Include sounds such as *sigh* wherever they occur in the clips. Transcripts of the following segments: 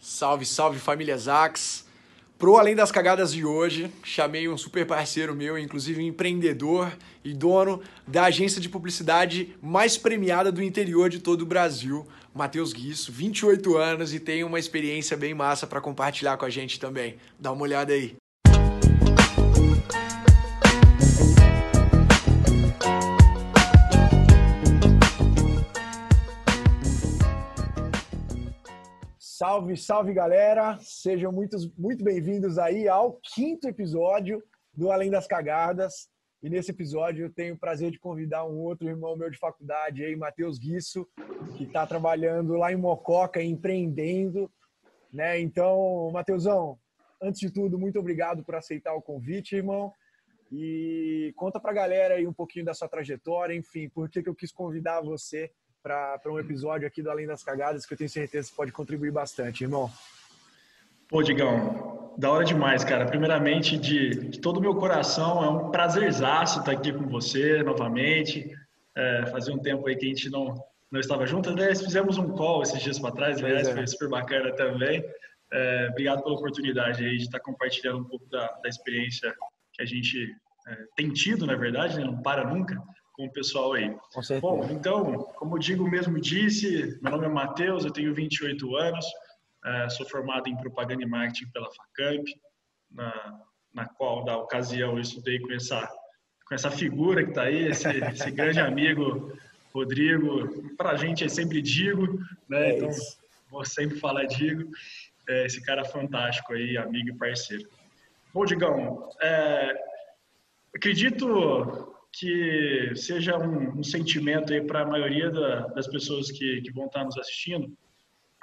Salve, salve família Zax. Pro Além das Cagadas de hoje, chamei um super parceiro meu, inclusive empreendedor e dono da agência de publicidade mais premiada do interior de todo o Brasil, Matheus Guisso, 28 anos e tem uma experiência bem massa para compartilhar com a gente também. Dá uma olhada aí. Salve, salve galera! Sejam muitos, muito bem-vindos aí ao quinto episódio do Além das Cagadas. E nesse episódio eu tenho o prazer de convidar um outro irmão meu de faculdade aí, Matheus Guisso, que está trabalhando lá em Mococa, empreendendo. Né? Então, Matheusão, antes de tudo, muito obrigado por aceitar o convite, irmão. E conta pra galera aí um pouquinho da sua trajetória, enfim, por que, que eu quis convidar você para um episódio aqui do Além das Cagadas, que eu tenho certeza que pode contribuir bastante, irmão. Pô, Digão, da hora demais, cara. Primeiramente, de, de todo o meu coração, é um prazerzaço estar aqui com você novamente. É, fazia um tempo aí que a gente não, não estava junto. Aliás, fizemos um call esses dias para trás, aliás, é. foi super bacana também. É, obrigado pela oportunidade aí de estar compartilhando um pouco da, da experiência que a gente é, tem tido, na verdade, né? não para nunca com o pessoal aí. Bom, então, como o Digo mesmo disse, meu nome é Matheus, eu tenho 28 anos, é, sou formado em propaganda e marketing pela Facamp, na, na qual, da ocasião, eu estudei com essa, com essa figura que está aí, esse, esse grande amigo Rodrigo. Para a gente é sempre Digo, né? É então, vou sempre falar Digo. É, esse cara fantástico aí, amigo e parceiro. Bom, Digão, é, acredito que seja um, um sentimento aí para a maioria da, das pessoas que, que vão estar nos assistindo,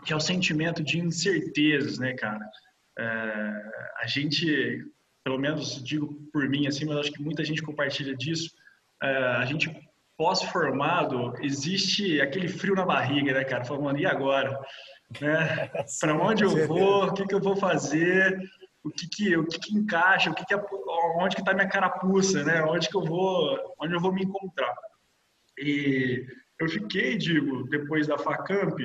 que é o sentimento de incertezas, né, cara? É, a gente, pelo menos digo por mim assim, mas acho que muita gente compartilha disso. É, a gente pós-formado existe aquele frio na barriga, né, cara? Falando, e agora? Né? *laughs* Para onde eu vou? O que, que eu vou fazer? o que que, o que, que encaixa, o que que, onde que está minha carapuça, né? Onde que eu vou, onde eu vou me encontrar. E eu fiquei, digo, depois da Facamp,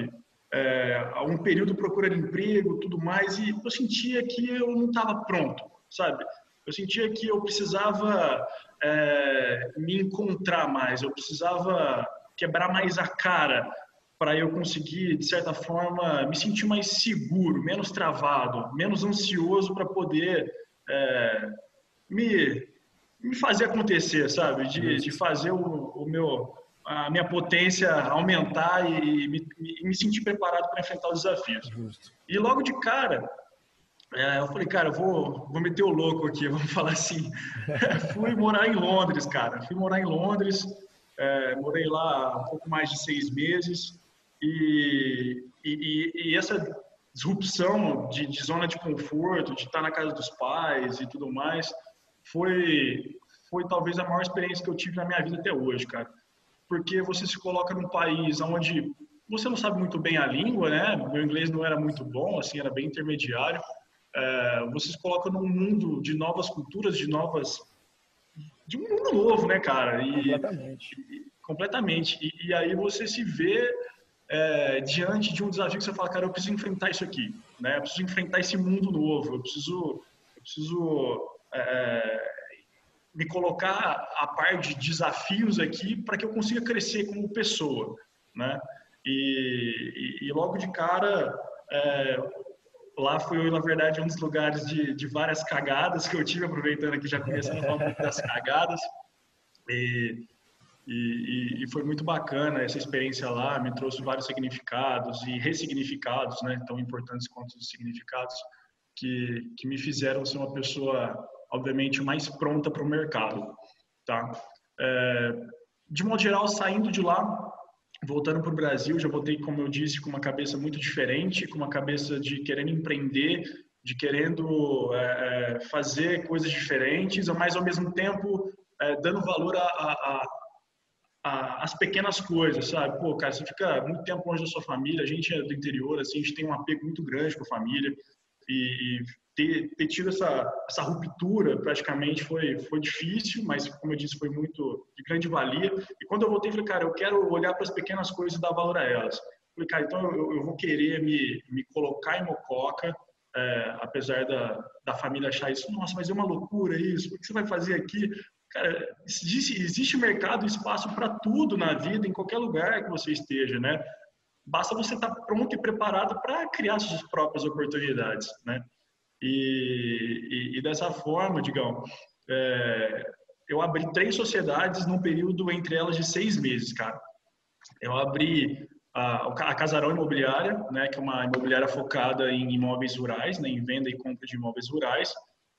é, um período procurando emprego, tudo mais, e eu sentia que eu não estava pronto, sabe? Eu sentia que eu precisava é, me encontrar mais, eu precisava quebrar mais a cara para eu conseguir, de certa forma, me sentir mais seguro, menos travado, menos ansioso para poder é, me, me fazer acontecer, sabe? De, de fazer o, o meu, a minha potência aumentar e me, me sentir preparado para enfrentar os desafios. Justo. E logo de cara, é, eu falei, cara, eu vou, vou meter o louco aqui, *laughs* vamos falar assim. *laughs* Fui morar em Londres, cara. Fui morar em Londres, é, morei lá um pouco mais de seis meses. E, e, e essa disrupção de, de, zona de conforto, de estar na casa dos pais e tudo mais, foi, foi talvez a maior experiência que eu tive na minha vida até hoje, cara. Porque você se coloca num país onde você não sabe muito bem a língua, né? Meu inglês não era muito bom, assim, era bem intermediário. É, você se coloca num mundo de novas culturas, de novas. de um mundo novo, né, cara? E, completamente. E, completamente. E, e aí você se vê é, diante de um desafio que você fala, cara, eu preciso enfrentar isso aqui, né? Eu preciso enfrentar esse mundo novo, eu preciso, eu preciso é, me colocar a par de desafios aqui para que eu consiga crescer como pessoa, né? E, e, logo de cara, é, lá foi, na verdade, um dos lugares de, de várias cagadas que eu tive, aproveitando aqui, já começando a falar pouco das cagadas. E, e, e, foi muito bacana essa experiência lá, me trouxe vários significados e ressignificados, né, tão importantes quanto os significados, que, que me fizeram ser uma pessoa, obviamente, mais pronta para o mercado. Tá? É, de modo geral, saindo de lá, voltando para o Brasil, já voltei, como eu disse, com uma cabeça muito diferente, com uma cabeça de querendo empreender, de querendo é, é fazer coisas diferentes, mas ao mesmo tempo é, dando valor a, a, a, as pequenas coisas, sabe? Pô, cara, você fica muito tempo longe da sua família, a gente é do interior, assim, a gente tem um apego muito grande com a família e, e ter, ter, tido essa, essa ruptura praticamente foi, foi difícil, mas como eu disse, foi muito de grande valia. E quando eu voltei, falei, cara, eu quero olhar para as pequenas coisas e dar valor a elas. Falei, cara, então eu, eu vou querer me, me colocar em Mococa, é, apesar da, da família achar isso, nossa, mas é uma loucura isso, o que você vai fazer aqui? Cara, existe, existe mercado, espaço para tudo na vida, em qualquer lugar que você esteja, né? Basta você estar pronto e preparado para criar suas próprias oportunidades, né? E, e, e dessa forma, digamos, é, eu abri três sociedades num período entre elas de seis meses, cara. Eu abri a, a Casarão Imobiliária, né, que é uma imobiliária focada em imóveis rurais, né, em venda e compra de imóveis rurais.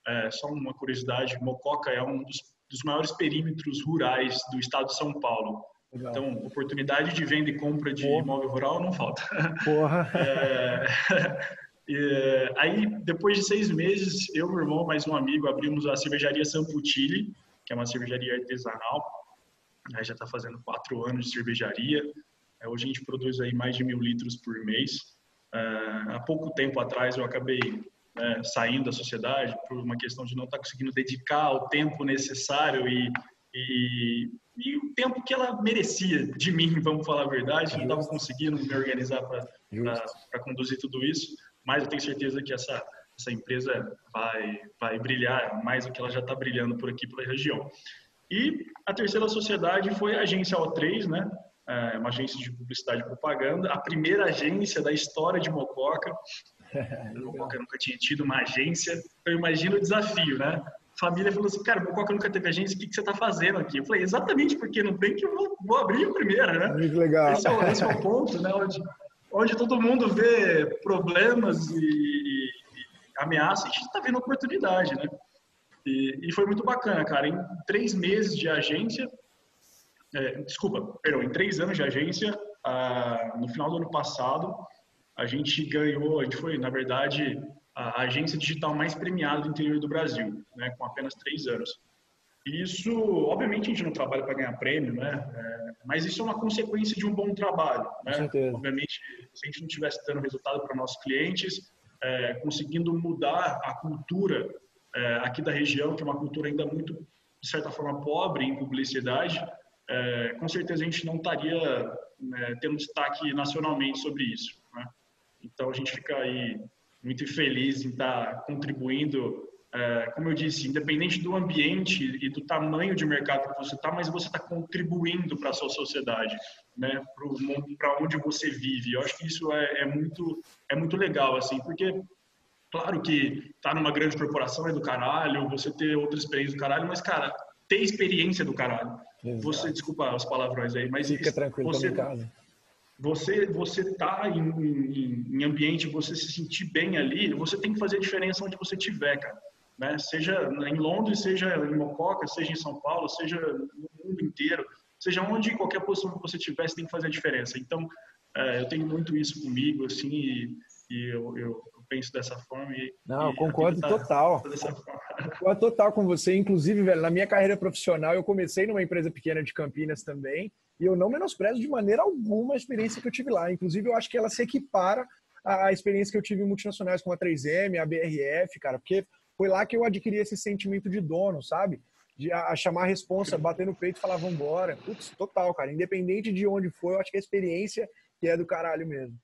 É, só uma curiosidade, Mococa é um dos, dos, maiores perímetros rurais do estado de São Paulo. Legal. Então, oportunidade de venda e compra de Porra. imóvel rural não falta. Porra! *laughs* É, e, aí, depois de seis meses, eu, meu irmão, mais um amigo, abrimos a cervejaria Samputili, que é uma cervejaria artesanal. Aí já está fazendo quatro anos de cervejaria. É, hoje a gente produz aí mais de mil litros por mês. Uh, há pouco tempo atrás eu acabei né, saindo da sociedade por uma questão de não estar tá conseguindo dedicar o tempo necessário e, e, e, o tempo que ela merecia de mim, vamos falar a verdade. Não estava conseguindo me organizar para conduzir tudo isso, mas eu tenho certeza que essa, essa empresa vai, vai brilhar mais do que ela já está brilhando por aqui pela região. E a terceira sociedade foi a agência O3, né? É uma agência de publicidade e propaganda, a primeira agência da história de Mococa. *laughs* Mococa nunca tinha tido uma agência, então imagino o desafio, né? A família falou assim, cara, Mococa nunca teve agência, o que, que você está fazendo aqui? Eu falei, exatamente porque não tem que eu vou, vou abrir a primeira, né? Muito legal. Esse é, esse é o *laughs* ponto, né? Onde, onde todo mundo vê problemas e, e, ameaças, a gente está vendo oportunidade, né? E, e, foi muito bacana, cara. Em três meses de agência, é, desculpa, perdão, em três anos de agência, ah, no final do ano passado, a gente ganhou, a gente foi, na verdade, a agência digital mais premiada do interior do Brasil, né, com apenas três anos. Isso, obviamente, a gente não trabalha para ganhar prêmio, né? É, mas isso é uma consequência de um bom trabalho, né? Obviamente, se a gente não estivesse dando resultado para nossos clientes, é, conseguindo mudar a cultura é, aqui da região, que é uma cultura ainda muito, de certa forma, pobre em publicidade, é, com certeza a gente não estaria né, tendo destaque nacionalmente sobre isso. Né? Então a gente fica aí muito feliz em estar contribuindo, é, como eu disse, independente do ambiente e do tamanho de mercado que você está, mas você está contribuindo para a sua sociedade, né, para onde você vive. Eu acho que isso é, é, muito é muito legal assim, porque claro que tá numa grande corporação é do caralho, você ter outra experiência do caralho, mas cara, ter experiência do caralho. Exato. Você, desculpa os palavrões aí, mas fica tranquilo, você, casa. Você, você tá em, em, em, ambiente, você se sentir bem ali, você tem que fazer a diferença onde você estiver, cara. Né? Seja em Londres, seja em Mococa, seja em São Paulo, seja no mundo inteiro, seja onde, qualquer posição que você tiver, você tem que fazer a diferença. Então, é, eu tenho muito isso comigo, assim, e, e eu, eu, penso dessa forma. E, Não, e concordo tá total. *laughs* Concordo total com você. Inclusive, velho, na minha carreira profissional, eu comecei numa empresa pequena de Campinas também, e eu não menosprezo de maneira alguma a experiência que eu tive lá. Inclusive, eu acho que ela se equipara à experiência que eu tive em multinacionais como a 3M, a BRF, cara, porque foi lá que eu adquiri esse sentimento de dono, sabe? De a, a chamar a responsa, bater no peito e falar, vambora. Putz, total, cara. Independente de onde for, eu acho que a experiência que é do caralho mesmo.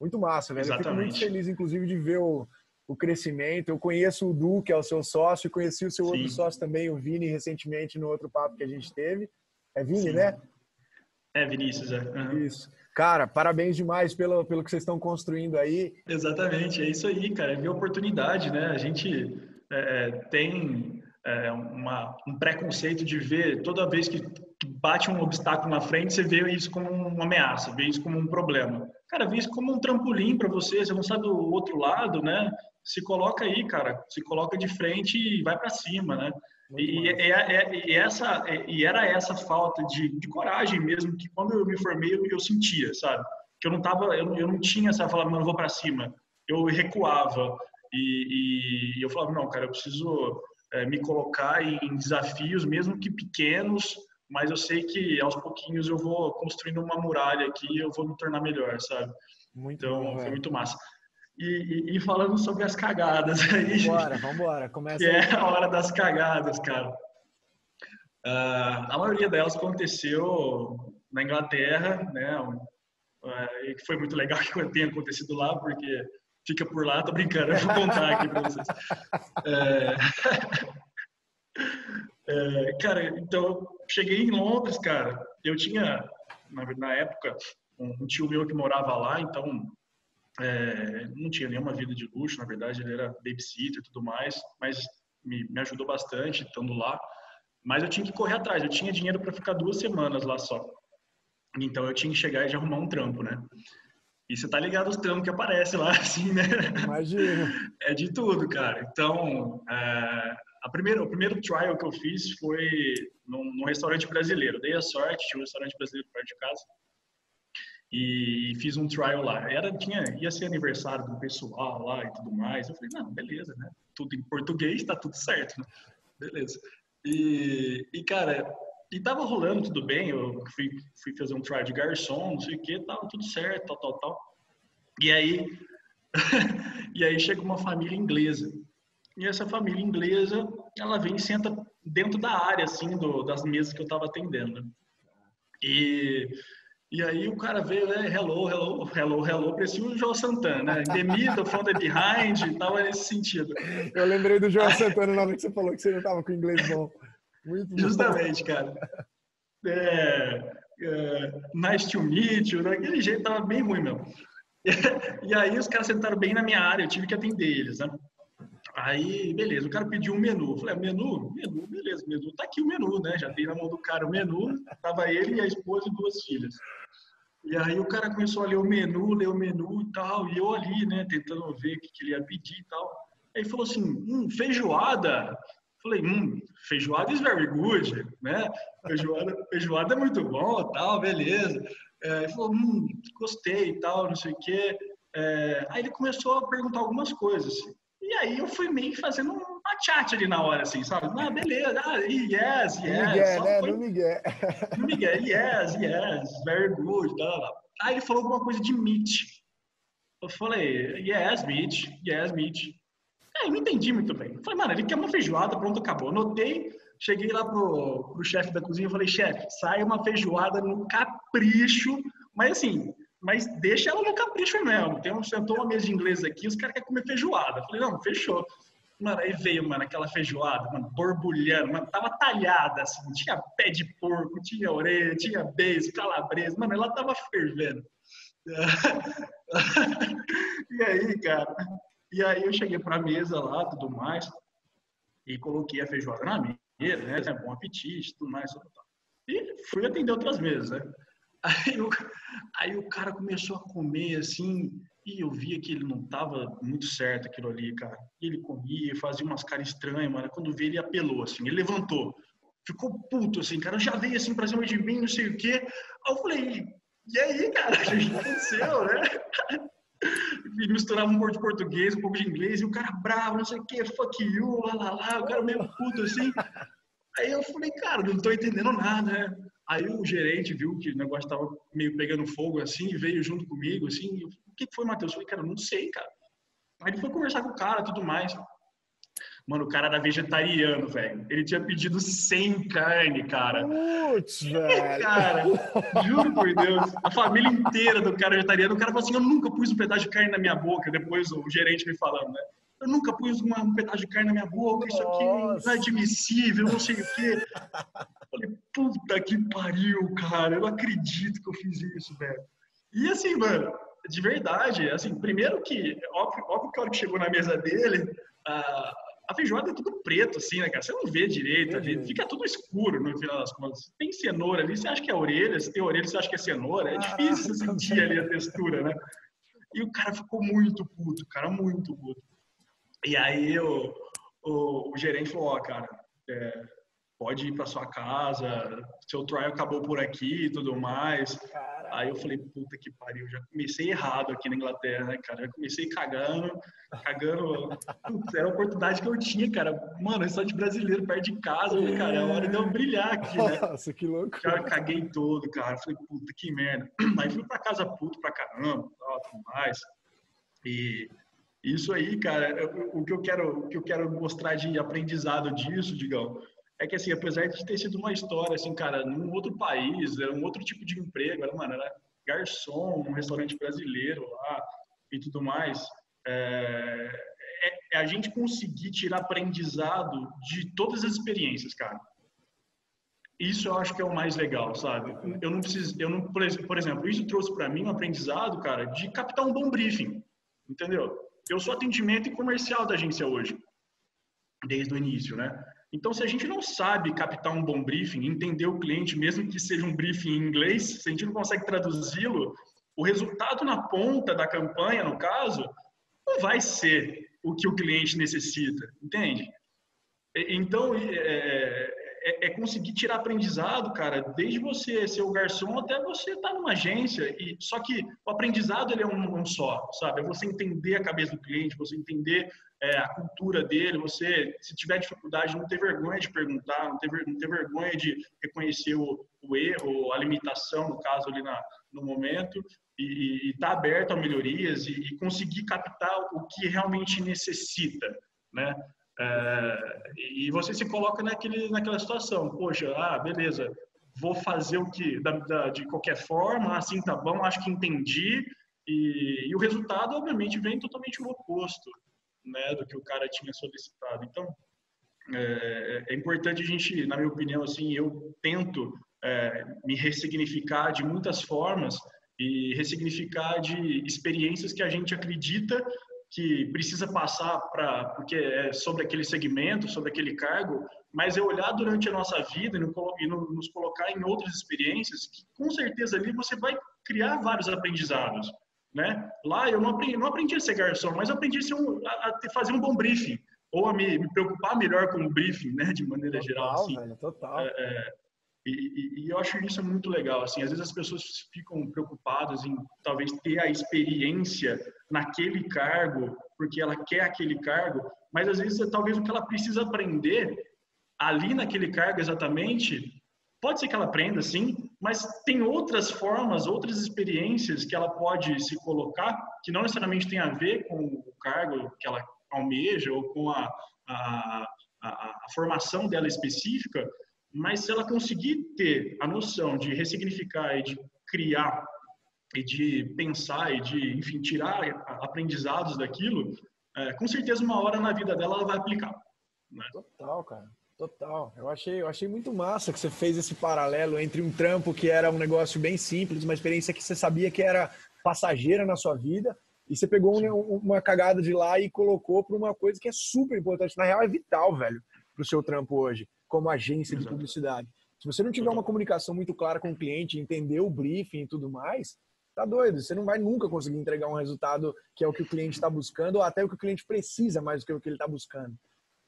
Muito massa, velho. Exatamente. Eu fico muito feliz, inclusive, de ver o, o crescimento. Eu conheço o Du, que é o seu sócio, conheci o seu Sim. outro sócio também, o Vini, recentemente no outro papo que a gente teve. É Vini, Sim. né? É, Vinícius, é. Uhum. Isso. Cara, parabéns demais pelo, pelo que vocês estão construindo aí. Exatamente, é isso aí, cara. É minha oportunidade, né? A gente é, é tem é, uma, um preconceito de ver toda vez que bate um obstáculo na frente, você vê isso como uma ameaça, vê isso como um problema. Cara, vê isso como um trampolim para você, você não sabe do outro lado, né? Se coloca aí, cara, se coloca de frente e vai para cima, né? E, e, e, essa, e era essa falta de, de, coragem mesmo que quando eu me formei eu, eu sentia, sabe? Que eu não tava, eu, eu não tinha essa falar, não, eu vou para cima. Eu recuava e, e, eu falava, não, cara, eu preciso é, me colocar em desafios, mesmo que pequenos, mas eu sei que aos pouquinhos eu vou construindo uma muralha aqui e eu vou me tornar melhor, sabe? Muito então, bom, foi muito massa. E, e, e, falando sobre as cagadas aí. Vambora, vambora, começa. Que é a hora das cagadas, cara. Uh, a maioria delas aconteceu na Inglaterra, né? é, que foi muito legal *laughs* que tenha acontecido lá, porque fica por lá, tô brincando, eu vou contar aqui para vocês. É... *laughs* É, cara, então, cheguei em Londres, cara, eu tinha, na, na época, um, tio meu que morava lá, então é, não tinha nenhuma vida de luxo, na verdade ele era babysitter e tudo mais, mas me, me ajudou bastante estando lá. Mas eu tinha que correr atrás, eu tinha dinheiro para ficar duas semanas lá só. Então eu tinha que chegar e já arrumar um trampo, né? E você tá ligado os trampos que aparecem lá, *laughs* assim, né? Imagina. É de tudo, cara. Então, é, a primeira, o primeiro trial que eu fiz foi num, num restaurante brasileiro. Dei a sorte, tinha um restaurante brasileiro perto de casa. E fiz um trial lá. Era, tinha, ia ser aniversário do pessoal lá e tudo mais. Eu falei, não, beleza, né? Tudo em português, tá tudo certo, né? Beleza. E, e cara, e tava rolando tudo bem. Eu fui, fui fazer um trial de garçom, não sei o que, tava tudo certo, tal, tal, tal. E aí, *laughs* e aí chega uma família inglesa. E essa família inglesa, ela vem e senta dentro da área, assim, do, das mesas que eu estava atendendo. E, e aí o cara veio, né, hello, hello, hello, hello, parecia o João Santana, né? The middle, from the behind, tava nesse sentido. Eu lembrei do João Santana na hora que você falou que você não estava com inglês bom. Muito bom. Justamente, cara. É, é, nice to meet you, daquele jeito tava bem ruim mesmo. *laughs* E, aí os caras sentaram bem na minha área, eu tive que atender eles, né? Aí, beleza, o cara pediu um menu. Eu falei, ah, menu? Menu, beleza, menu. Tá aqui o menu, né? Já tem na mão do cara o menu. Tava ele e a esposa e duas filhas. E aí o cara começou a ler o menu, ler o menu e tal. E eu ali, né, tentando ver o que, que ele ia pedir e tal. Aí falou assim, hum, feijoada. Falei, hum, feijoada is very good, né? Feijoada, feijoada é muito bom, tal, beleza. É, ele falou, hum, gostei e tal, não sei o quê. É, aí ele começou a perguntar algumas coisas. E aí eu fui meio fazendo uma chat ali na hora, assim, sabe? Ah, beleza, ah, yes, yes. No Miguel, né? Foi... No Miguel. *laughs* No Miguel, yes, yes, very good, tal, tal. Aí ele falou alguma coisa de meat. Eu falei, yes, meat, yes, meat. Aí eu não entendi muito bem. Falei, mano, ele quer uma feijoada, pronto, acabou. Anotei, cheguei lá pro, pro chefe da cozinha e falei, chefe, sai uma feijoada no capricho, mas assim, mas deixa ela no capricho mesmo. Tem um, sentou uma mesa de inglês aqui, os caras querem comer feijoada. Falei, não, fechou. Mano, aí veio, mano, aquela feijoada, mano, borbulhando, mano, tava talhada, assim, tinha pé de porco, tinha orelha, tinha beijo, calabresa, mano, ela tava fervendo. *laughs* e aí, cara, e aí eu cheguei pra mesa lá, tudo mais, e coloquei a feijoada na mesa, né, bom apetite, tudo mais, e fui atender outras mesas, né. *laughs* Aí o, aí o cara começou a comer assim, e eu via que ele não tava muito certo aquilo ali, cara. Ele comia, fazia umas caras estranhas, mano. Quando veio, ele apelou, assim, ele levantou. Ficou puto, assim, cara. Já veio assim pra cima de mim, não sei o quê. Aí eu falei, e aí, cara, o que aconteceu, né? *laughs* Misturava um pouco de português, um pouco de inglês, e o cara bravo, não sei o quê, fuck you, lá, lá, lá, o cara meio puto, assim. Aí eu falei, cara, não tô entendendo nada, né? Aí o gerente viu que o negócio estava meio pegando fogo assim e veio junto comigo assim. Eu, o que foi, Matheus? Eu falei, cara, não sei, cara. Aí ele foi conversar com o cara tudo mais. Mano, o cara era vegetariano, velho. Ele tinha pedido sem carne, cara. Putz, velho. Cara, juro por Deus. A família inteira do cara vegetariano. O cara falou assim: Eu nunca pus um pedaço de carne na minha boca. Depois o gerente me falando, né? Eu nunca pus uma, um pedaço de carne na minha boca. Isso aqui não é admissível, não sei o quê. Falei, puta que pariu, cara. Eu não acredito que eu fiz isso, velho. E assim, mano, de verdade, assim, primeiro que, óbvio, óbvio que a hora que chegou na mesa dele, a, a feijoada é tudo preto, assim, né, cara? Você não vê direito, ali, fica tudo escuro no final das contas. Tem cenoura ali, você acha que é orelha, se tem orelha, você acha que é cenoura. É difícil *laughs* sentir ali a textura, né? E o cara ficou muito puto, cara, muito puto. E aí o, o, o gerente falou, ó, oh, cara, é, pode ir para sua casa, seu trial acabou por aqui e tudo mais. Caralho. Aí eu falei, puta que pariu, já comecei errado aqui na Inglaterra, né, cara? Já comecei cagando, cagando. Putz, era a oportunidade que eu tinha, cara. Mano, de brasileiro perto de casa, falei, cara, é hora de eu brilhar aqui, né? Nossa, que louco. Já caguei todo, cara. Falei, puta que merda. *clears throat* Aí fui para casa puto pra caramba, tal, tudo mais. E isso aí, cara, o que eu quero, o que eu quero mostrar de aprendizado disso, digão, é que, assim, apesar de ter sido uma história, assim, cara, num outro país, era um outro tipo de emprego, era, mano, era garçom, um restaurante brasileiro lá e tudo mais, é, é, é a gente conseguir tirar aprendizado de todas as experiências, cara. Isso eu acho que é o mais legal, sabe? Eu não preciso, eu não, por exemplo, isso trouxe para mim um aprendizado, cara, de captar um bom briefing, entendeu? Eu sou atendimento e comercial da agência hoje, desde o início, né? Então, se a gente não sabe captar um bom briefing, entender o cliente, mesmo que seja um briefing em inglês, se a gente não consegue traduzi-lo, o resultado na ponta da campanha, no caso, não vai ser o que o cliente necessita, entende? Então, é, é, é, conseguir tirar aprendizado, cara, desde você ser o garçom até você estar tá numa agência. E só que o aprendizado ele é um, um só, sabe? É você entender a cabeça do cliente, você entender é, a cultura dele. Você, se tiver dificuldade, não ter vergonha de perguntar, não ter, não ter vergonha de reconhecer o, o erro, a limitação, no caso ali na, no momento, e estar tá aberto a melhorias e, e conseguir captar o que realmente necessita, né? É, e você se coloca naquele, naquela situação, poxa, ah, beleza, vou fazer o que da, da, de qualquer forma, assim tá bom, acho que entendi, e, e, o resultado, obviamente, vem totalmente o oposto né, do que o cara tinha solicitado. Então, é, é importante a gente, na minha opinião, assim, eu tento é, me ressignificar de muitas formas e ressignificar de experiências que a gente acredita que precisa passar para porque é sobre aquele segmento, sobre aquele cargo, mas é olhar durante a nossa vida e, no, no, nos colocar em outras experiências que com certeza ali você vai criar vários aprendizados, né? Lá eu não aprendi, não aprendi a ser garçom, mas aprendi a, um, a, a fazer um bom briefing ou a me, me, preocupar melhor com o briefing, né? De maneira total, geral, assim. Velho, total. É, é, e, e, e, eu acho isso muito legal. Assim, às vezes as pessoas ficam preocupadas em talvez ter a experiência naquele cargo, porque ela quer aquele cargo, mas às vezes talvez o que ela precisa aprender ali naquele cargo exatamente, pode ser que ela aprenda sim, mas tem outras formas, outras experiências que ela pode se colocar que não necessariamente tem a ver com o cargo que ela almeja ou com a, a, a, a formação dela específica, mas se ela conseguir ter a noção de ressignificar e de criar e de pensar e de, enfim, tirar aprendizados daquilo, é, com certeza uma hora na vida dela ela vai aplicar. Né? Total, cara. Total. Eu achei, eu achei muito massa que você fez esse paralelo entre um trampo que era um negócio bem simples, uma experiência que você sabia que era passageira na sua vida, e você pegou um, uma cagada de lá e colocou para uma coisa que é super importante. Na real, é vital, velho, para o seu trampo hoje como agência de publicidade. Se você não tiver uma comunicação muito clara com o cliente, entender o briefing e tudo mais, tá doido. Você não vai nunca conseguir entregar um resultado que é o que o cliente está buscando ou até o que o cliente precisa mais do que o que ele está buscando.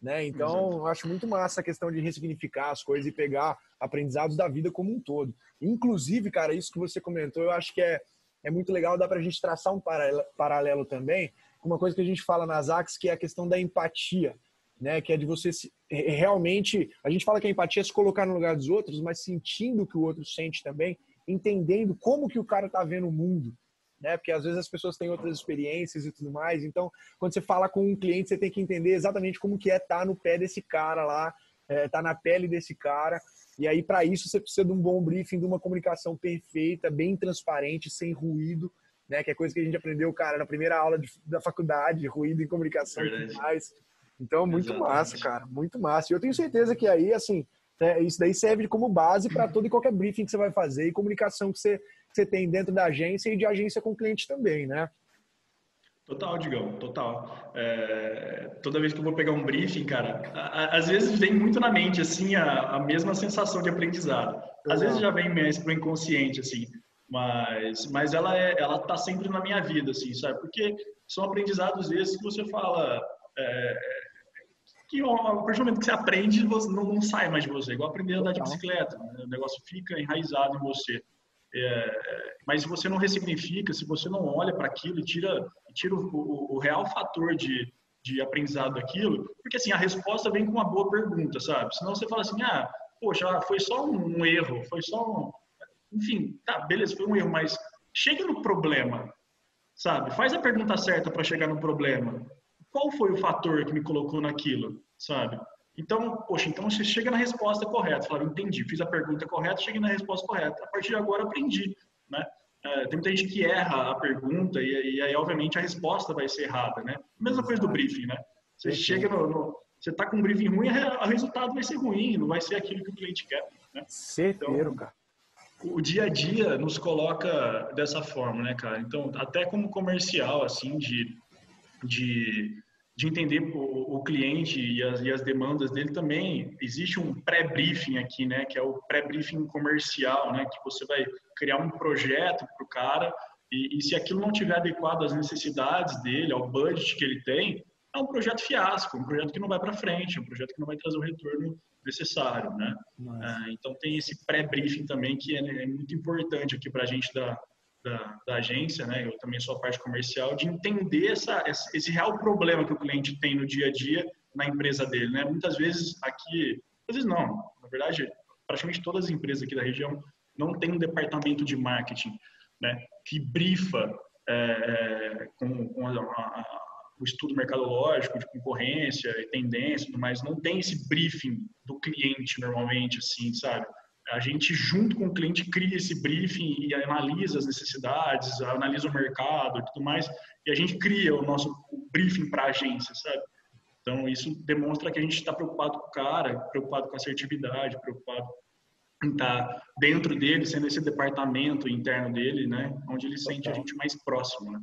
Né? Então, eu acho muito massa a questão de ressignificar as coisas e pegar aprendizados da vida como um todo. Inclusive, cara, isso que você comentou, eu acho que é, é muito legal, dá para a gente traçar um paralelo, paralelo também com uma coisa que a gente fala nas AX, que é a questão da empatia né? Que é de você se, realmente. A gente fala que a empatia é se colocar no lugar dos outros, mas sentindo o que o outro sente também, entendendo como que o cara tá vendo o mundo, né? Porque às vezes as pessoas têm outras experiências e tudo mais. Então, quando você fala com um cliente, você tem que entender exatamente como que é estar tá no pé desse cara lá, é, tá na pele desse cara. E aí, para isso, você precisa de um bom briefing, de uma comunicação perfeita, bem transparente, sem ruído, né? Que é coisa que a gente aprendeu, cara, na primeira aula de, da faculdade, ruído em comunicação e tudo mais. Então, muito Exatamente. massa, cara, muito massa. E eu tenho certeza que aí, assim, é, isso daí serve como base para todo e qualquer briefing que você vai fazer e comunicação que você, que você tem dentro da agência e de agência com o cliente também, né? Total, Digão, total. É, toda vez que eu vou pegar um briefing, cara, a, a, às vezes vem muito na mente, assim, a, a mesma sensação de aprendizado. Às vezes já vem mais pro inconsciente, assim, mas, mas ela, é, ela tá sempre na minha vida, assim, sabe? Porque são aprendizados esses que você fala, é, que a partir do momento que você aprende, você não, não sai mais de você. Igual aprender a andar de bicicleta, né? o negócio fica enraizado em você. É, mas se você não ressignifica, se você não olha para aquilo e tira, tira o, o, o, real fator de, de aprendizado daquilo, porque assim, a resposta vem com uma boa pergunta, sabe? Senão você fala assim, ah, poxa, foi só um, um erro, foi só um... Enfim, tá, beleza, foi um erro, mas chega no problema, sabe? Faz a pergunta certa para chegar no problema qual foi o fator que me colocou naquilo, sabe? Então, poxa, então você chega na resposta correta, fala, entendi, fiz a pergunta correta, cheguei na resposta correta. A partir de agora aprendi, né? é, tem muita gente que erra a pergunta e, e, aí, obviamente, a resposta vai ser errada, né? Mesma coisa do briefing, né? Você Sim. chega no, no você está com um briefing ruim, o resultado vai ser ruim, não vai ser aquilo que o cliente quer. Né? Certeiro, então, cara. O dia a dia nos coloca dessa forma, né, cara? Então, até como comercial, assim, de, de, de entender o, o cliente e as, e as demandas dele também, existe um pré-briefing aqui, né, que é o pré-briefing comercial, né, que você vai criar um projeto para o cara e, e se aquilo não tiver adequado às necessidades dele, ao budget que ele tem, é um projeto fiasco, um projeto que não vai para frente, um projeto que não vai trazer o retorno necessário, né? Ah, então tem esse pré-briefing também que é, é muito importante aqui para a gente da, da, da, agência, né? Eu também sou a parte comercial de entender essa, esse real problema que o cliente tem no dia a dia na empresa dele, né? Muitas vezes aqui, às vezes não, na verdade, praticamente todas as empresas aqui da região não tem um departamento de marketing, né? Que brifa é, é com, com a, a o estudo mercadológico de concorrência e tendência, mas não tem esse briefing do cliente normalmente, assim, sabe? A gente, junto com o cliente, cria esse briefing e analisa as necessidades, analisa o mercado e tudo mais, e a gente cria o nosso briefing para a agência, sabe? Então, isso demonstra que a gente está preocupado com o cara, preocupado com a assertividade, preocupado está dentro dele, sendo esse departamento interno dele, né? Onde ele Total. sente a gente mais próximo, né?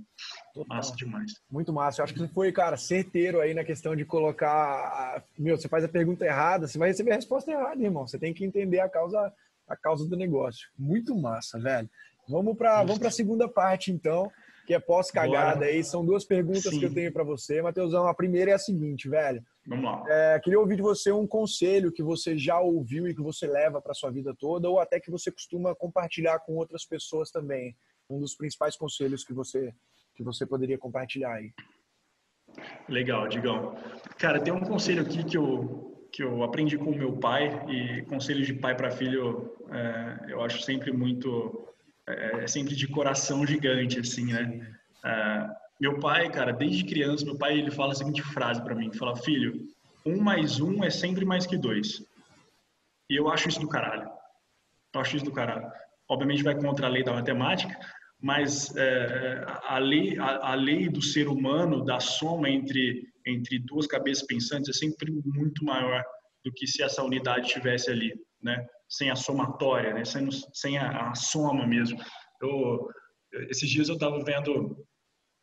Total. Massa demais. Muito massa. Eu acho que você foi, cara, certeiro aí na questão de colocar. Meu, você faz a pergunta errada, você vai receber a resposta errada, irmão. Você tem que entender a causa, a causa do negócio. Muito massa, velho. Vamos para vamos a segunda parte, então, que é pós-cagada aí. São duas perguntas Sim. que eu tenho para você, Matheusão. A primeira é a seguinte, velho. Vamos lá. É, queria ouvir de você um conselho que você já ouviu e que você leva para sua vida toda, ou até que você costuma compartilhar com outras pessoas também. Um dos principais conselhos que você que você poderia compartilhar aí. Legal, Digão. Cara, tem um conselho aqui que eu que eu aprendi com o meu pai e conselhos de pai para filho, é, eu acho sempre muito é, é, sempre de coração gigante assim, né? É, meu pai, cara, desde criança, meu pai ele fala a seguinte frase para mim, fala, filho, um mais um é sempre mais que dois. E eu acho isso do caralho. Eu acho isso do caralho. Obviamente vai contra a lei da matemática, mas é, a, lei, a, a, lei do ser humano, da soma entre, entre duas cabeças pensantes, é sempre muito maior do que se essa unidade estivesse ali, né? Sem a somatória, né? Sem, sem a, a soma mesmo. Eu, esses dias eu estava vendo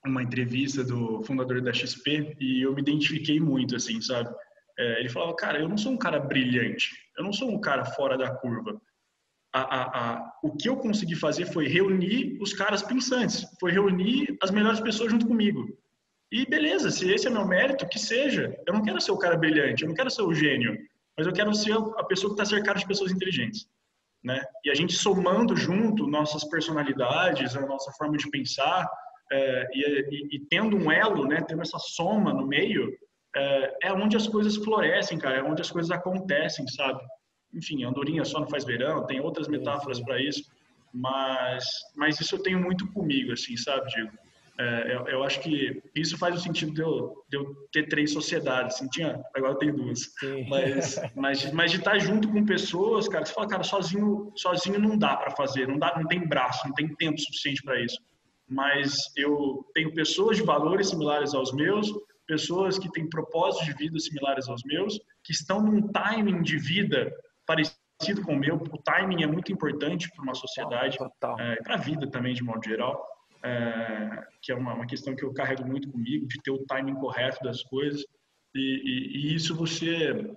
uma entrevista do fundador da XP e eu me identifiquei muito, assim, sabe? É, ele falava, cara, eu não sou um cara brilhante, eu não sou um cara fora da curva. A, a, a, o que eu consegui fazer foi reunir os caras pensantes, foi reunir as melhores pessoas junto comigo. E beleza, se esse é meu mérito, que seja. Eu não quero ser o cara brilhante, eu não quero ser o gênio, mas eu quero ser a pessoa que está cercada de pessoas inteligentes. Né? E a gente somando junto nossas personalidades, a nossa forma de pensar, é, e, e, tendo um elo, né, tendo essa soma no meio, é, é, onde as coisas florescem, cara, é onde as coisas acontecem, sabe? Enfim, andorinha só não faz verão, tem outras metáforas para isso, mas, mas isso eu tenho muito comigo, assim, sabe, Diego? É, eu, eu, acho que isso faz o sentido de eu, de eu ter três sociedades. Assim, tinha, agora eu tenho duas. Mas, *laughs* mas, mas de estar junto com pessoas, cara, você fala, cara, sozinho, sozinho não dá para fazer, não, dá, não tem braço, não tem tempo suficiente para isso mas eu tenho pessoas de valores similares aos meus, pessoas que têm propósitos de vida similares aos meus, que estão num timing de vida parecido com o meu. O timing é muito importante para uma sociedade, é, para a vida também, de modo geral, é, que é uma, uma, questão que eu carrego muito comigo, de ter o timing correto das coisas. E, e, e isso você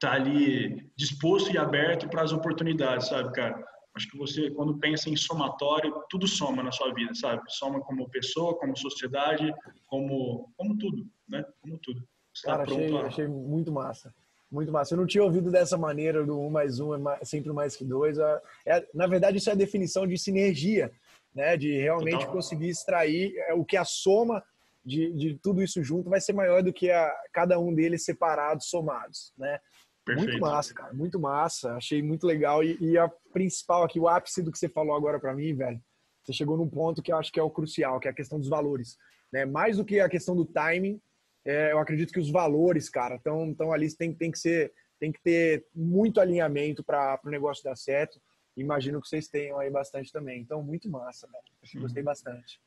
tá ali disposto e aberto para as oportunidades, sabe, cara? Acho que você, quando pensa em somatório, tudo soma na sua vida, sabe? Soma como pessoa, como sociedade, como, como tudo, né? Como tudo. Você tá Cara, tá achei, a... achei muito massa. Muito massa. Eu não tinha ouvido dessa maneira do um mais um é mais, sempre mais que dois. É, é, na verdade, isso é a definição de sinergia, né? De realmente Total. conseguir extrair é, o que a soma de, de tudo isso junto vai ser maior do que a, cada um deles separados, somados, né? Perfeito. Muito massa, cara. Muito massa. Achei muito legal. E, e a principal aqui, o ápice do que você falou agora para mim, velho. Você chegou num ponto que eu acho que é o crucial, que é a questão dos valores. Né? Mais do que a questão do timing, é, eu acredito que os valores, cara, estão tão ali, tem, tem que ser, tem que ter muito alinhamento para o negócio dar certo. Imagino que vocês tenham aí bastante também. Então, muito massa, velho. Gostei bastante.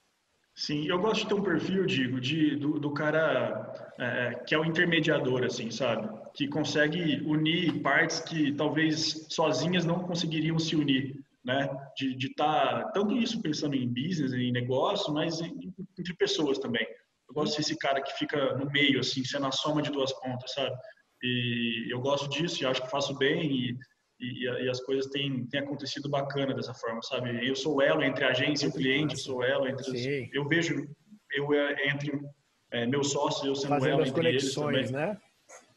Sim, eu gosto de ter um perfil, digo, de, do, do cara é, é, que é o intermediador, assim, sabe? Que consegue unir partes que talvez sozinhas não conseguiriam se unir, né? De estar, tá, tanto isso pensando em business, em negócio, mas em, entre pessoas também. Eu gosto de ser esse cara que fica no meio, assim, sendo a soma de duas pontas, sabe? E eu gosto disso e acho que faço bem e e, e, as coisas têm, têm acontecido bacana dessa forma, sabe? Eu sou elo entre a agência e o cliente, eu sou elo entre os, eu vejo eu é, entre é, meus sócios, eu sendo Fazendo elo as entre conexões, né?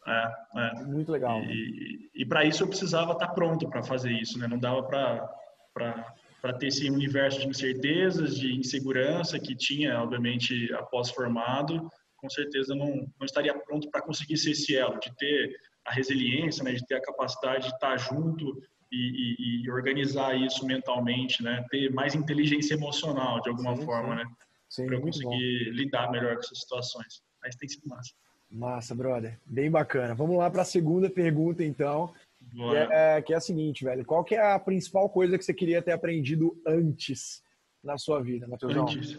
É, é. Muito legal. E, e para isso eu precisava estar tá pronto para fazer isso, né? Não dava para para ter esse universo de incertezas, de insegurança que tinha, obviamente, após formado, com certeza não, não estaria pronto para conseguir ser esse elo, de ter a resiliência, né, de ter a capacidade de estar junto e, e, e organizar isso mentalmente, né, ter mais inteligência emocional de alguma sim, forma, sim. né, para conseguir bom. lidar melhor com essas situações. Mas tem sido massa. Massa, brother. Bem bacana. Vamos lá para a segunda pergunta, então. Que é, que é, a seguinte, velho. Qual que é a principal coisa que você queria ter aprendido antes na sua vida, Matheusão? Antes.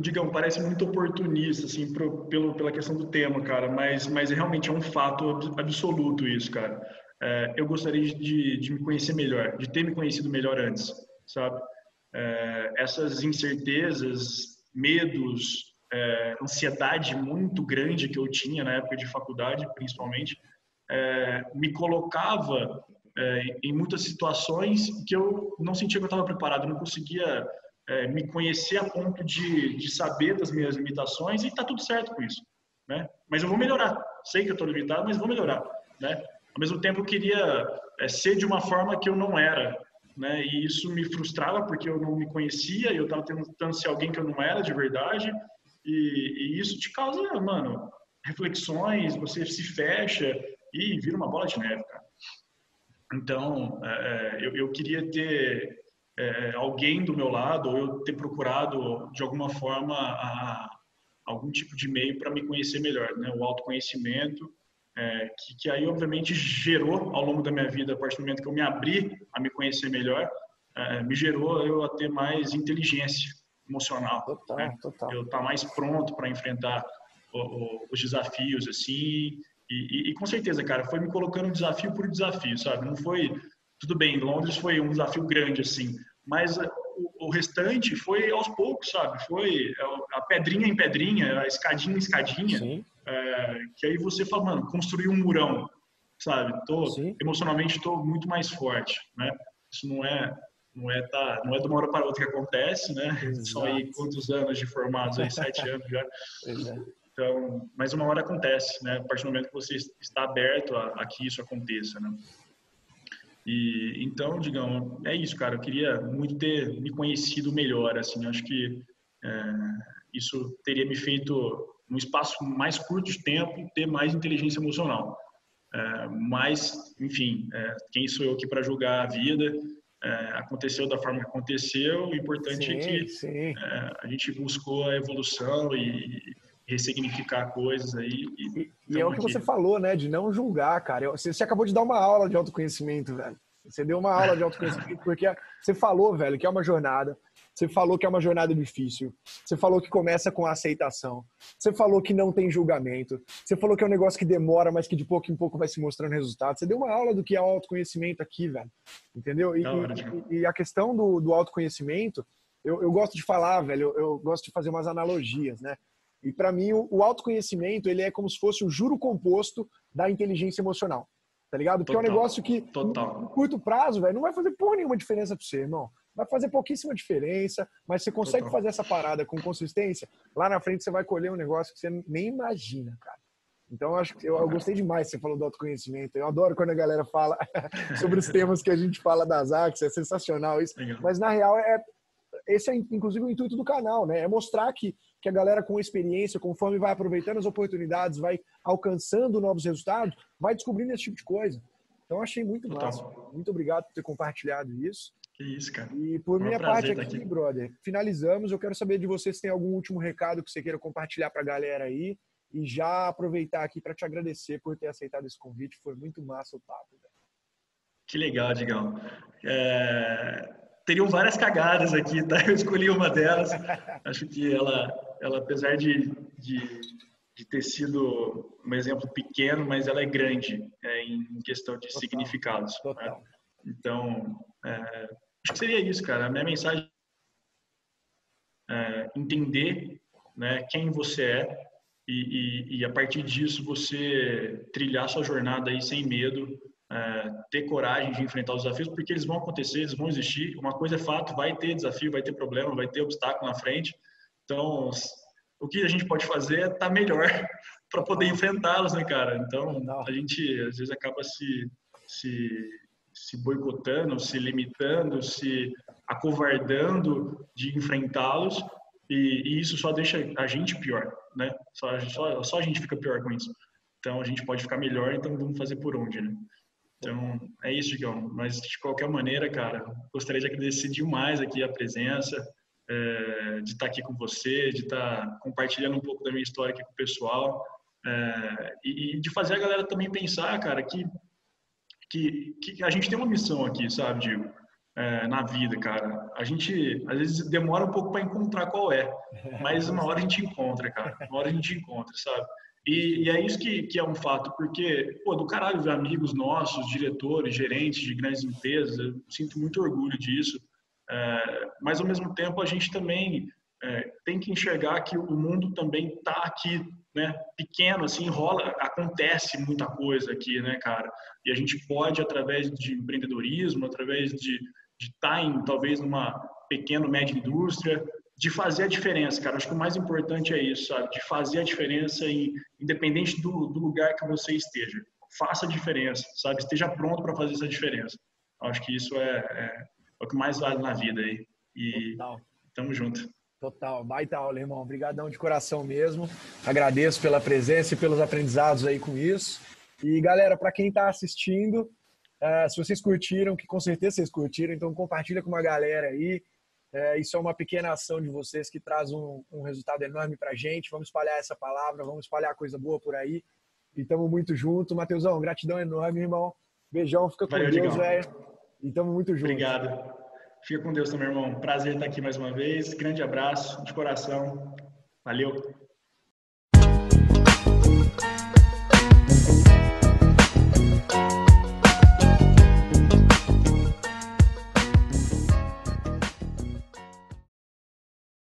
Digão parece muito oportunista, assim, pro, pelo, pela questão do tema, cara, mas, mas realmente é um fato absoluto isso, cara. É, eu gostaria de, de me conhecer melhor, de ter me conhecido melhor antes, sabe? É, essas incertezas, medos, é, ansiedade muito grande que eu tinha na época de faculdade, principalmente, é, me colocava é, em muitas situações que eu não sentia que eu estava preparado, não conseguia é, me conhecer a ponto de, de saber das minhas limitações e está tudo certo com isso, né? Mas eu vou melhorar. Sei que eu estou limitado, mas vou melhorar, né? Ao mesmo tempo, eu queria é, ser de uma forma que eu não era, né? E isso me frustrava porque eu não me conhecia, eu estava tentando ser alguém que eu não era de verdade e, e isso te causa, mano, reflexões, você se fecha e vira uma bola de neve, cara. Então, é, é eu, eu queria ter é, alguém do meu lado ou eu ter procurado de alguma forma a, algum tipo de meio para me conhecer melhor, né? O autoconhecimento, é, que, que, aí obviamente gerou ao longo da minha vida, a partir do momento que eu me abri a me conhecer melhor, é, me gerou eu a ter mais inteligência emocional, total, né? total. eu estar tá mais pronto para enfrentar o, o, os desafios assim. E, e, e, com certeza, cara, foi me colocando desafio por desafio, sabe? Não foi tudo bem, Londres foi um desafio grande, assim, mas o, o restante foi aos poucos, sabe? Foi é, a pedrinha em pedrinha, a escadinha em escadinha, é, que aí você fala, mano, construir um murão, sabe? Tô, emocionalmente estou muito mais forte, né? Isso não é não é tá não é de uma hora para outra que acontece, né? Exato. São aí quantos anos de formados aí sete *laughs* anos já. É. Então, mas uma hora acontece, né? A partir do momento que você está aberto a, a que isso aconteça, né? E então, digamos, é isso, cara. Eu queria muito ter me conhecido melhor, assim. Acho que é, isso teria me feito, num espaço mais curto de tempo, ter mais inteligência emocional. É, mas, enfim, é, quem sou eu aqui para julgar a vida? É, aconteceu da forma que aconteceu. O importante é sim, é que a gente buscou a evolução e, ressignificar coisas aí. E, e é o que você falou, né? De não julgar, cara. Você, você acabou de dar uma aula de autoconhecimento, velho. Você deu uma aula de *laughs* autoconhecimento porque você falou, velho, que é uma jornada. Você falou que é uma jornada difícil. Você falou que começa com a aceitação. Você falou que não tem julgamento. Você falou que é um negócio que demora, mas que de pouco em pouco vai se mostrando resultado. Você deu uma aula do que é o autoconhecimento aqui, velho. Entendeu? E, e, e a questão do, do autoconhecimento, eu, eu, gosto de falar, velho, eu, eu gosto de fazer umas analogias, né? E para mim, o, o, autoconhecimento ele é como se fosse o juro composto da inteligência emocional, tá ligado? Porque total, é um negócio que, total. no curto prazo, velho, não vai fazer porra nenhuma diferença para você, irmão. Vai fazer pouquíssima diferença, mas você consegue total. fazer essa parada com consistência, lá na frente você vai colher um negócio que você nem imagina, cara. Então, eu acho que eu, eu, gostei demais que você falou do autoconhecimento. Eu adoro quando a galera fala *laughs* sobre os temas que a gente fala das Axis, é sensacional isso. Mas, na real, é, esse é inclusive o intuito do canal, né? É mostrar que que a galera com experiência, conforme vai aproveitando as oportunidades, vai alcançando novos resultados, vai descobrindo esse tipo de coisa. Então achei muito Total. massa. Muito obrigado por ter compartilhado isso. Que isso, cara. E por minha parte aqui, aqui, brother, finalizamos. Eu quero saber de você se tem algum último recado que você queira compartilhar para a galera aí. E já aproveitar aqui para te agradecer por ter aceitado esse convite. Foi muito massa o papo. Velho. Que legal, Digão. É, teriam várias cagadas aqui, tá? Eu escolhi uma delas. Acho que ela, ela apesar de, de, de ter sido um exemplo pequeno, mas ela é grande é, em questão de Total. significados. Né? Total. Né? Então, é, acho que seria isso, cara. A minha mensagem é entender né, quem você é e, e, e, a partir disso você trilhar sua jornada aí sem medo, é, ter coragem de enfrentar os desafios, porque eles vão acontecer, eles vão existir. Uma coisa é fato, vai ter desafio, vai ter problema, vai ter obstáculo na frente. Então, o que a gente pode fazer é estar tá melhor *laughs* para poder enfrentá-los, né, cara? Então, a gente às vezes acaba se, se, se boicotando, se limitando, se acovardando de enfrentá-los e, e, isso só deixa a gente pior, né? Só, só, só a gente fica pior com isso. Então, a gente pode ficar melhor, então vamos fazer por onde, né? Então, é isso, Digão. Mas, de qualquer maneira, cara, gostaria de agradecer demais aqui a presença, é, de estar aqui com você, de estar compartilhando um pouco da minha história aqui com o pessoal é, e, e, de fazer a galera também pensar, cara, que, que, que a gente tem uma missão aqui, sabe, Digo? É, na vida, cara. A gente, às vezes, demora um pouco para encontrar qual é, mas uma hora a gente encontra, cara. Uma hora a gente encontra, sabe? E, e, é isso que, que é um fato, porque, pô, do caralho ver amigos nossos, diretores, gerentes de grandes empresas, eu sinto muito orgulho disso. É, mas, ao mesmo tempo, a gente também é, tem que enxergar que o mundo também está aqui, né, pequeno, assim, rola, acontece muita coisa aqui, né, cara? E a gente pode, através de empreendedorismo, através de estar tá em, talvez, numa pequena, média indústria, de fazer a diferença, cara. Acho que o mais importante é isso, sabe? De fazer a diferença, em, independente do, do lugar que você esteja. Faça a diferença, sabe? Esteja pronto para fazer essa diferença. Acho que isso é, é, é, o que mais vale na vida aí. E Total. tamo junto. Total, baita aula, irmão. Obrigadão de coração mesmo. Agradeço pela presença e pelos aprendizados aí com isso. E galera, para quem está assistindo, uh, se vocês curtiram, que com certeza vocês curtiram, então compartilha com uma galera aí. É, isso é uma pequena ação de vocês que traz um, um resultado enorme para a gente. Vamos espalhar essa palavra, vamos espalhar coisa boa por aí. E estamos muito juntos. Mateusão, gratidão enorme, irmão. Beijão, fica com Valeu, Deus, velho. E estamos muito juntos. Obrigado. Fica com Deus também, irmão. Prazer estar aqui mais uma vez. Grande abraço de coração. Valeu.